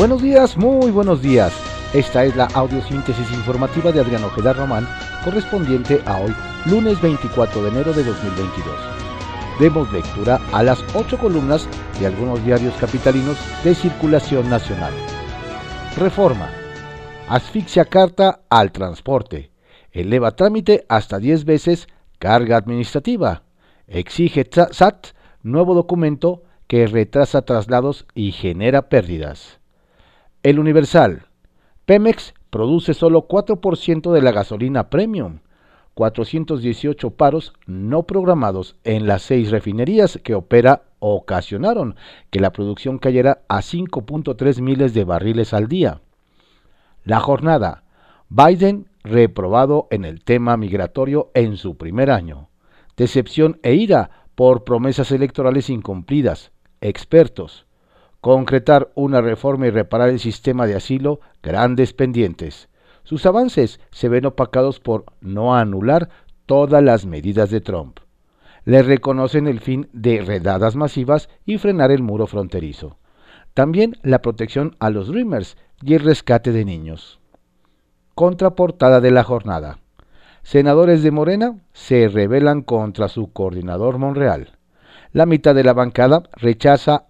Buenos días, muy buenos días. Esta es la audiosíntesis informativa de Adrián Ojeda Román, correspondiente a hoy, lunes 24 de enero de 2022. Demos lectura a las ocho columnas de algunos diarios capitalinos de circulación nacional. Reforma. Asfixia carta al transporte. Eleva trámite hasta 10 veces carga administrativa. Exige SAT nuevo documento que retrasa traslados y genera pérdidas. El Universal. Pemex produce solo 4% de la gasolina premium. 418 paros no programados en las seis refinerías que opera ocasionaron que la producción cayera a 5.3 miles de barriles al día. La jornada. Biden reprobado en el tema migratorio en su primer año. Decepción e ira por promesas electorales incumplidas. Expertos concretar una reforma y reparar el sistema de asilo, grandes pendientes. Sus avances se ven opacados por no anular todas las medidas de Trump. Le reconocen el fin de redadas masivas y frenar el muro fronterizo. También la protección a los Dreamers y el rescate de niños. Contraportada de la jornada. Senadores de Morena se rebelan contra su coordinador Monreal. La mitad de la bancada rechaza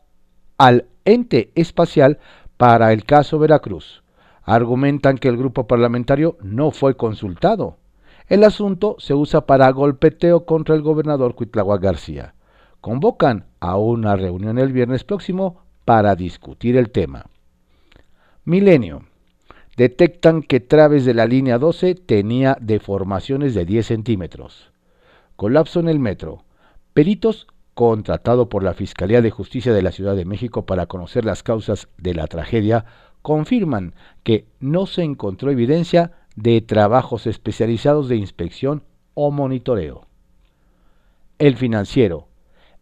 al ente espacial para el caso Veracruz. Argumentan que el grupo parlamentario no fue consultado. El asunto se usa para golpeteo contra el gobernador Cuitláhuac García. Convocan a una reunión el viernes próximo para discutir el tema. Milenio. Detectan que traves de la línea 12 tenía deformaciones de 10 centímetros. Colapso en el metro. Peritos contratado por la Fiscalía de Justicia de la Ciudad de México para conocer las causas de la tragedia, confirman que no se encontró evidencia de trabajos especializados de inspección o monitoreo. El financiero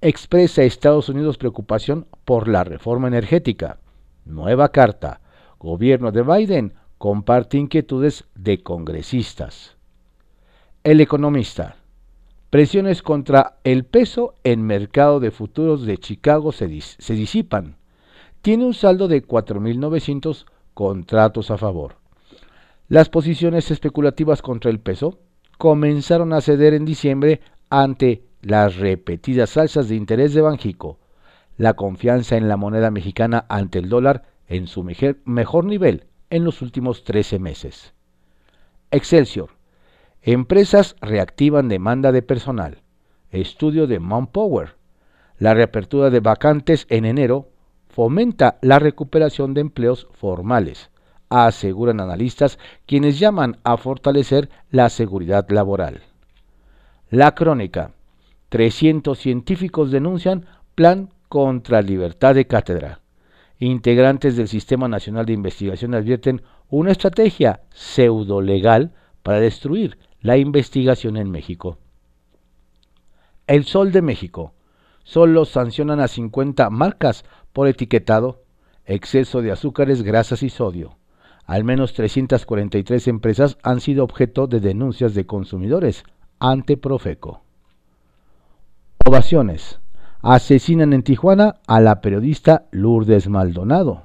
expresa a Estados Unidos preocupación por la reforma energética. Nueva carta. Gobierno de Biden comparte inquietudes de congresistas. El economista Presiones contra el peso en mercado de futuros de Chicago se, disipan. Tiene un saldo de 4.900 contratos a favor. Las posiciones especulativas contra el peso comenzaron a ceder en diciembre ante las repetidas alzas de interés de Banjico, la confianza en la moneda mexicana ante el dólar en su mejor nivel en los últimos 13 meses. Excelsior Empresas reactivan demanda de personal. Estudio de Power. La reapertura de vacantes en enero fomenta la recuperación de empleos formales, aseguran analistas quienes llaman a fortalecer la seguridad laboral. La crónica. 300 científicos denuncian plan contra libertad de cátedra. Integrantes del Sistema Nacional de Investigación advierten una estrategia pseudo-legal para destruir la investigación en México. El Sol de México. Solo sancionan a 50 marcas por etiquetado, exceso de azúcares, grasas y sodio. Al menos 343 empresas han sido objeto de denuncias de consumidores ante Profeco. Ovaciones. Asesinan en Tijuana a la periodista Lourdes Maldonado.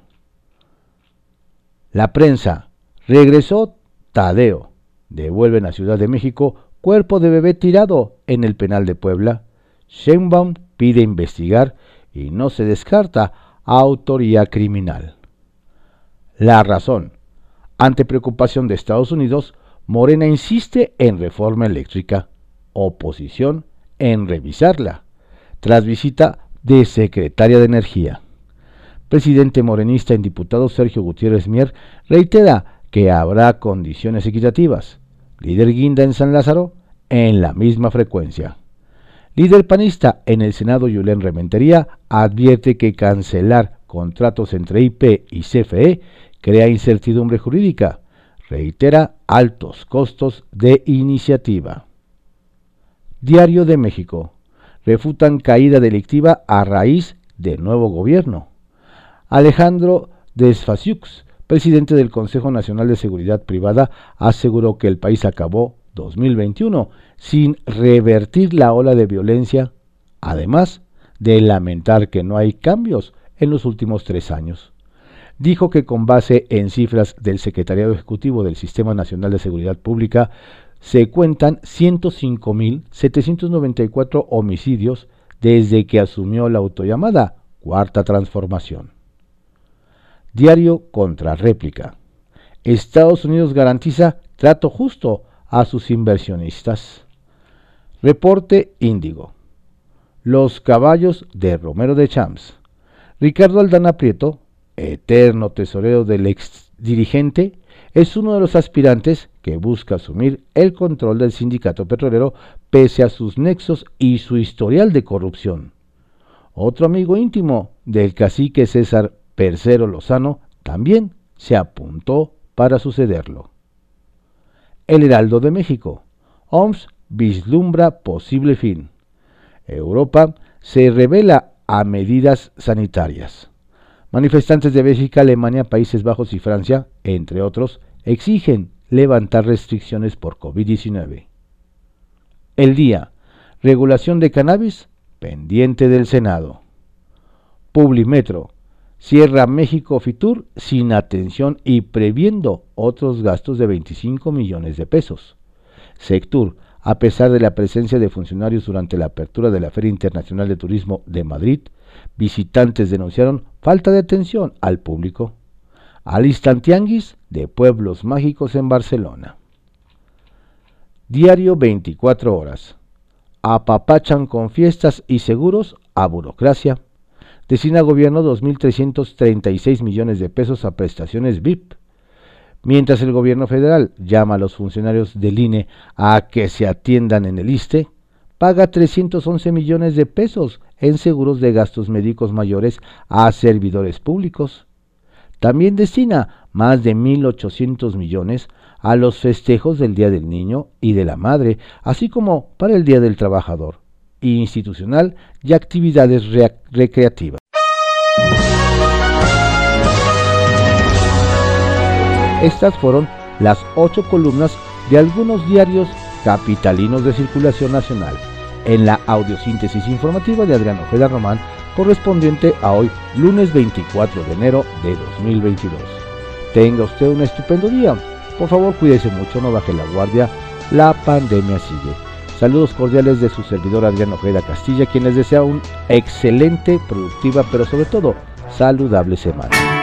La prensa. Regresó Tadeo devuelven a Ciudad de México cuerpo de bebé tirado en el penal de Puebla. Sheinbaum pide investigar y no se descarta autoría criminal. La razón. Ante preocupación de Estados Unidos, Morena insiste en reforma eléctrica, oposición en revisarla, tras visita de secretaria de Energía. Presidente morenista en diputado Sergio Gutiérrez Mier reitera que habrá condiciones equitativas líder guinda en San Lázaro, en la misma frecuencia. Líder panista en el Senado, Julián Rementería, advierte que cancelar contratos entre IP y CFE crea incertidumbre jurídica. Reitera altos costos de iniciativa. Diario de México. Refutan caída delictiva a raíz de nuevo gobierno. Alejandro Desfasiux presidente del Consejo Nacional de Seguridad Privada, aseguró que el país acabó 2021 sin revertir la ola de violencia, además de lamentar que no hay cambios en los últimos tres años. Dijo que con base en cifras del Secretariado Ejecutivo del Sistema Nacional de Seguridad Pública, se cuentan 105.794 homicidios desde que asumió la autollamada Cuarta Transformación. Diario contra réplica. Estados Unidos garantiza trato justo a sus inversionistas. Reporte Índigo. Los caballos de Romero de Champs. Ricardo Aldana Prieto, eterno tesorero del ex dirigente, es uno de los aspirantes que busca asumir el control del sindicato petrolero pese a sus nexos y su historial de corrupción. Otro amigo íntimo del cacique César Percero Lozano también se apuntó para sucederlo. El Heraldo de México. OMS vislumbra posible fin. Europa se revela a medidas sanitarias. Manifestantes de Bélgica, Alemania, Países Bajos y Francia, entre otros, exigen levantar restricciones por COVID-19. El día. Regulación de cannabis pendiente del Senado. Publimetro. Cierra México Fitur sin atención y previendo otros gastos de 25 millones de pesos. Sectur. A pesar de la presencia de funcionarios durante la apertura de la Feria Internacional de Turismo de Madrid, visitantes denunciaron falta de atención al público. Alistantianguis de Pueblos Mágicos en Barcelona. Diario 24 horas. Apapachan con fiestas y seguros a burocracia. Destina gobierno 2.336 millones de pesos a prestaciones VIP. Mientras el gobierno federal llama a los funcionarios del INE a que se atiendan en el ISTE, paga 311 millones de pesos en seguros de gastos médicos mayores a servidores públicos. También destina más de 1.800 millones a los festejos del Día del Niño y de la Madre, así como para el Día del Trabajador, institucional y actividades recreativas. Estas fueron las ocho columnas de algunos diarios capitalinos de circulación nacional en la audiosíntesis informativa de Adrián Ojeda Román, correspondiente a hoy, lunes 24 de enero de 2022. Tenga usted un estupendo día. Por favor, cuídese mucho, no baje la guardia. La pandemia sigue. Saludos cordiales de su servidor Adrián Ojeda Castilla, quien les desea un excelente, productiva, pero sobre todo saludable semana.